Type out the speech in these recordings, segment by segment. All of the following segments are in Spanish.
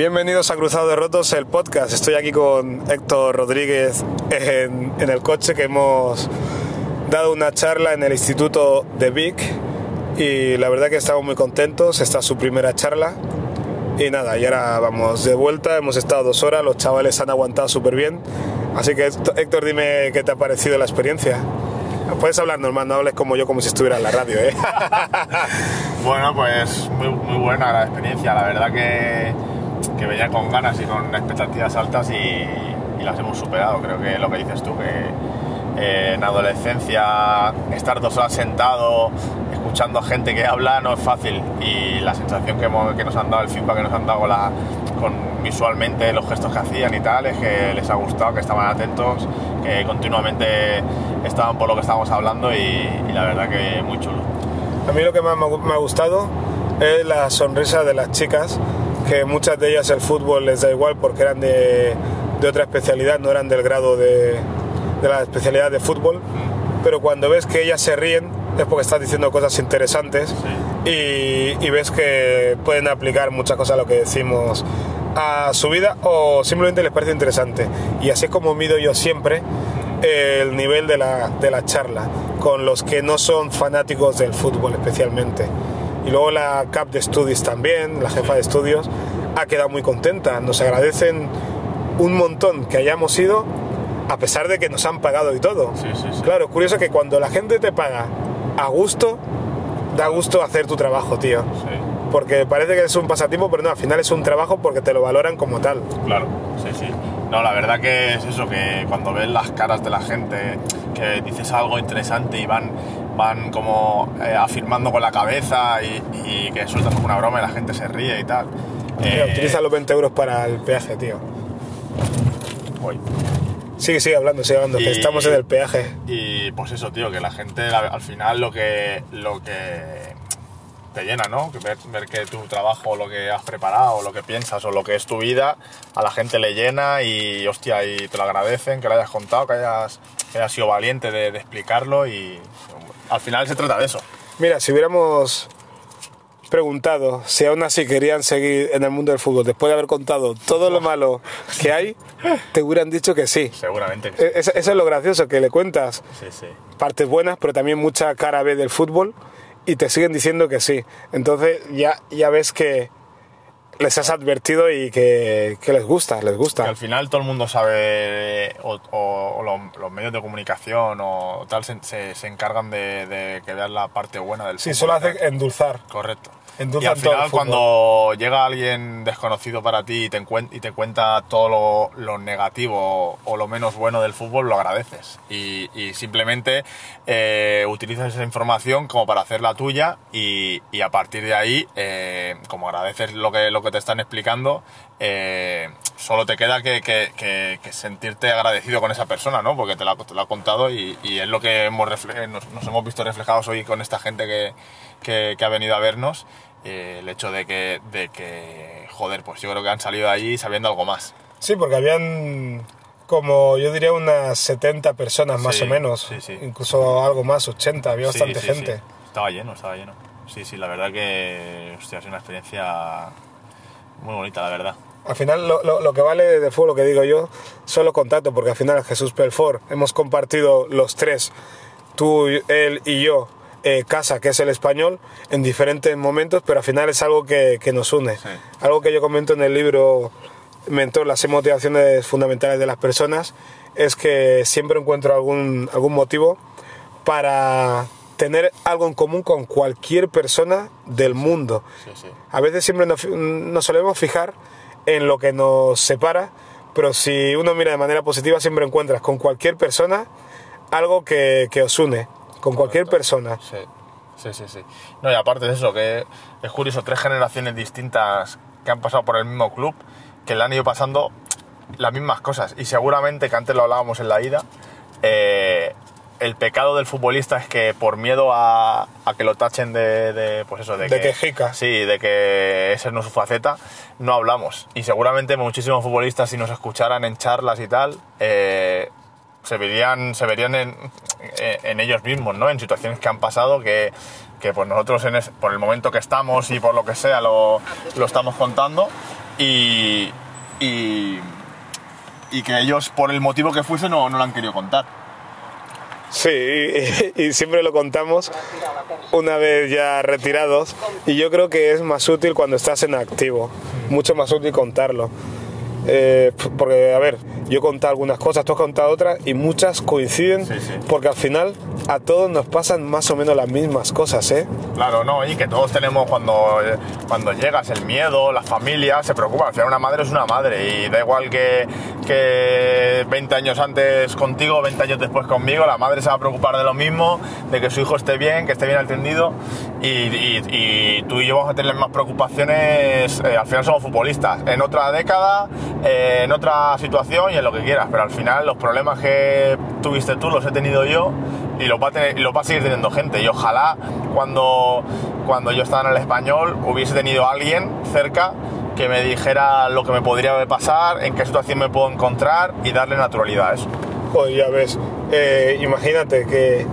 Bienvenidos a Cruzado de Rotos, el podcast. Estoy aquí con Héctor Rodríguez en, en el coche que hemos dado una charla en el Instituto de Vic y la verdad que estamos muy contentos. Esta es su primera charla y nada, y ahora vamos de vuelta. Hemos estado dos horas, los chavales han aguantado súper bien. Así que Héctor, dime qué te ha parecido la experiencia. Puedes hablar normal, no hables como yo, como si estuviera en la radio, ¿eh? Bueno, pues muy, muy buena la experiencia. La verdad que, que venía con ganas y con expectativas altas y, y las hemos superado. Creo que lo que dices tú, que eh, en adolescencia estar dos horas sentado escuchando a gente que habla no es fácil y la sensación que, hemos- que nos han dado, el feedback que nos han dado la- con visualmente los gestos que hacían y tal, es que les ha gustado, que estaban atentos, que continuamente estaban por lo que estábamos hablando y, y la verdad que muy chulo. A mí lo que más me ha gustado es la sonrisa de las chicas, que muchas de ellas el fútbol les da igual porque eran de, de otra especialidad, no eran del grado de, de la especialidad de fútbol, pero cuando ves que ellas se ríen es porque estás diciendo cosas interesantes y, y ves que pueden aplicar muchas cosas a lo que decimos a su vida o simplemente les parece interesante. Y así es como mido yo siempre el nivel de la, de la charla con los que no son fanáticos del fútbol especialmente. Y luego la CAP de Studies también, la jefa de estudios, ha quedado muy contenta. Nos agradecen un montón que hayamos ido a pesar de que nos han pagado y todo. Sí, sí, sí. Claro, curioso que cuando la gente te paga a gusto, da gusto hacer tu trabajo, tío. Sí. Porque parece que es un pasatiempo, pero no, al final es un trabajo porque te lo valoran como tal. Claro, sí, sí. No, la verdad que es eso, que cuando ves las caras de la gente, que dices algo interesante y van, van como eh, afirmando con la cabeza y, y que sueltas una broma y la gente se ríe y tal. Mira, Eh, utiliza los 20 euros para el peaje, tío. uy. Sigue, sigue hablando, sigue hablando, que Y- estamos en el peaje. Y pues eso, tío, que la gente al final lo que, lo que te llena, ¿no? Que ver, ver que tu trabajo, lo que has preparado, lo que piensas o lo que es tu vida, a la gente le llena y, hostia, y te lo agradecen, que lo hayas contado, que hayas, que hayas sido valiente de, de explicarlo y al final se trata de eso. Mira, si hubiéramos preguntado si aún así querían seguir en el mundo del fútbol después de haber contado todo lo malo que hay, te hubieran dicho que sí. Seguramente que sí. E- Eso, eso es lo gracioso, que le cuentas Sí, sí. partes buenas, pero también mucha cara B del fútbol y te siguen diciendo que sí. Entonces ya, ya ves que les has advertido y que, que les gusta, les Que gusta. al final todo el mundo sabe, o, o- o los, los medios de comunicación o tal, se, se- se encargan de, de que veas la parte buena del Sí, fútbol. solo hace endulzar. Correcto. Endulzan y al final cuando llega alguien desconocido para ti y te, y te cuenta todo lo, lo negativo o lo menos bueno del fútbol, lo agradeces. Y, y simplemente eh, utilizas esa información como para hacer la tuya y, y a partir de ahí, eh, como agradeces lo que, lo que te están explicando, eh, solo te queda que, que- que- que sentirte agradecido con esa persona, ¿no? Porque te lo, ha- te lo ha contado y, y es lo que hemos refle- nos, nos hemos visto reflejados hoy con esta gente que, que- que ha venido a vernos. eh, el hecho de que, de que, joder, pues yo creo que han salido de allí sabiendo algo más. Sí, porque habían como yo diría unas 70 personas más Sí, o menos, sí, sí. incluso algo más, 80, había bastante gente. Estaba lleno, estaba lleno. Sí, sí, la verdad que, hostia, ha sido una experiencia muy bonita, la verdad. Al final lo, lo- lo que vale de fútbol, lo que digo yo, son los contactos, porque al final Jesús Pelfort hemos compartido los tres, tú, él y yo, eh, casa, que es el español, en diferentes momentos, pero al final es algo que, que nos une. Sí. Algo que yo comento en el libro Mentor, las seis motivaciones fundamentales de las personas, es que siempre encuentro algún, algún motivo para tener algo en común con cualquier persona del mundo. Sí, sí. A veces siempre nos, nos solemos fijar en lo que nos separa, pero si uno mira de manera positiva siempre encuentras con cualquier persona algo que, que os une, con cualquier persona. Sí, sí, sí, sí. No, y aparte de eso, que es curioso, tres generaciones distintas que han pasado por el mismo club, que le han ido pasando las mismas cosas. Y seguramente, que antes lo hablábamos en la ida, eh, el pecado del futbolista es que por miedo a, a que lo tachen de, de, pues eso, de, De quejica. Sí, de que esa no es su faceta, no hablamos. Y seguramente muchísimos futbolistas, si nos escucharan en charlas y tal, eh, se verían, se verían en, en ellos mismos, ¿no? En situaciones que han pasado que, que pues nosotros en es- por el momento que estamos y por lo que sea lo, lo estamos contando y, y, y que ellos, por el motivo que fuese, no, no lo han querido contar. Sí, y, siempre lo contamos una vez ya retirados y yo creo que es más útil cuando estás en activo, mucho más útil contarlo. Eh, porque, a ver, yo he contado algunas cosas, tú has contado otras y muchas coinciden Sí, sí. porque al final a todos nos pasan más o menos las mismas cosas, ¿eh? Claro, no, y que todos tenemos cuando, eh, cuando llegas el miedo, la familia se preocupa. Al final una madre es una madre y da igual que, que 20 años antes contigo, 20 años después conmigo, la madre se va a preocupar de lo mismo, de que su hijo esté bien, que esté bien atendido y, y- y tú y yo vamos a tener más preocupaciones, eh, al final somos futbolistas, en otra década, eh, en otra situación y lo que quieras, pero al final los problemas que tuviste tú los he tenido yo y los va a, tener- los va a seguir teniendo gente. Y ojalá cuando, cuando yo estaba en el español hubiese tenido alguien cerca que me dijera lo que me podría pasar, en qué situación me puedo encontrar y darle naturalidad a eso. Joder, ya ves, eh, imagínate que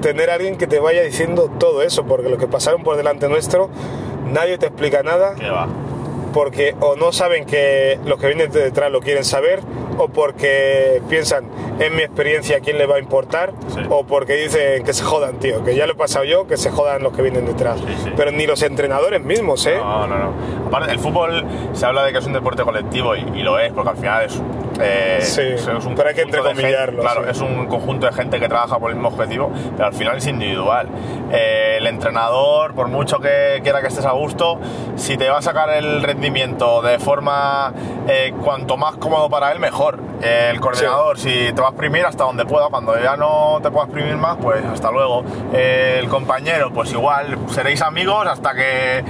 tener a alguien que te vaya diciendo todo eso, porque lo que pasaron por delante nuestro, nadie te explica nada, Que va. porque o no saben que los que vienen de detrás lo quieren saber, o porque piensan, en mi experiencia, ¿a quién le va a importar? Sí. O porque dicen que se jodan, tío, que ya lo he pasado yo, que se jodan los que vienen detrás. Sí, sí. Pero ni los entrenadores mismos, ¿eh? No, no, no. Aparte, el fútbol se habla de que es un deporte colectivo y, y lo es, porque al final es, eh, Sí, es un pero hay que gente- entrecomillarlo, Claro, sí. es un conjunto de gente que trabaja por el mismo objetivo, pero al final es individual. Eh, el entrenador, por mucho que quiera que estés a gusto, si te va a sacar el rendimiento de forma eh, cuanto más cómodo para él, mejor. El coordinador, si te va a exprimir hasta donde pueda, cuando ya no te pueda exprimir más, pues hasta luego. El compañero, pues igual, seréis amigos hasta que,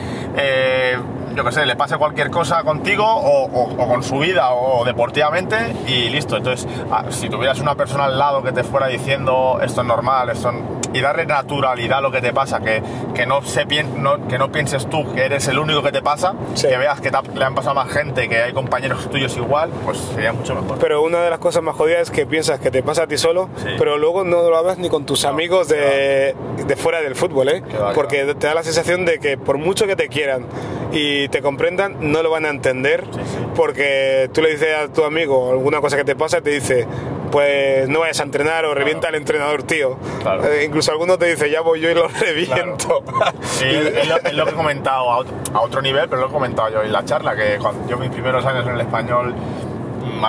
yo qué sé, le pase cualquier cosa contigo o, o- o con su vida o deportivamente y listo. Entonces, ah, si tuvieras una persona al lado que te fuera diciendo esto es normal, esto es- y darle naturalidad a lo que te pasa, que, que, no se pien- no- que no pienses tú que eres el único que te pasa, Sí. que veas que te ha- le han pasado a más gente, que hay compañeros tuyos igual, pues sería mucho mejor. Pero una de las cosas más jodidas es que piensas que te pasa a ti solo, Sí. pero luego no lo hablas ni con tus amigos de, de fuera del fútbol, ¿eh? Que va, que Porque te da la sensación de que por mucho que te quieran y te comprendan, no lo van a entender, Sí, sí. porque tú le dices a tu amigo alguna cosa que te pasa y te dice, pues no vayas a entrenar o revienta al entrenador, tío. Claro. Eh, incluso alguno te dice, ya voy yo y lo reviento. Sí, es, es lo, es lo que he comentado a otro, a otro nivel, pero lo he comentado yo en la charla, que cuando yo mis primeros años en el español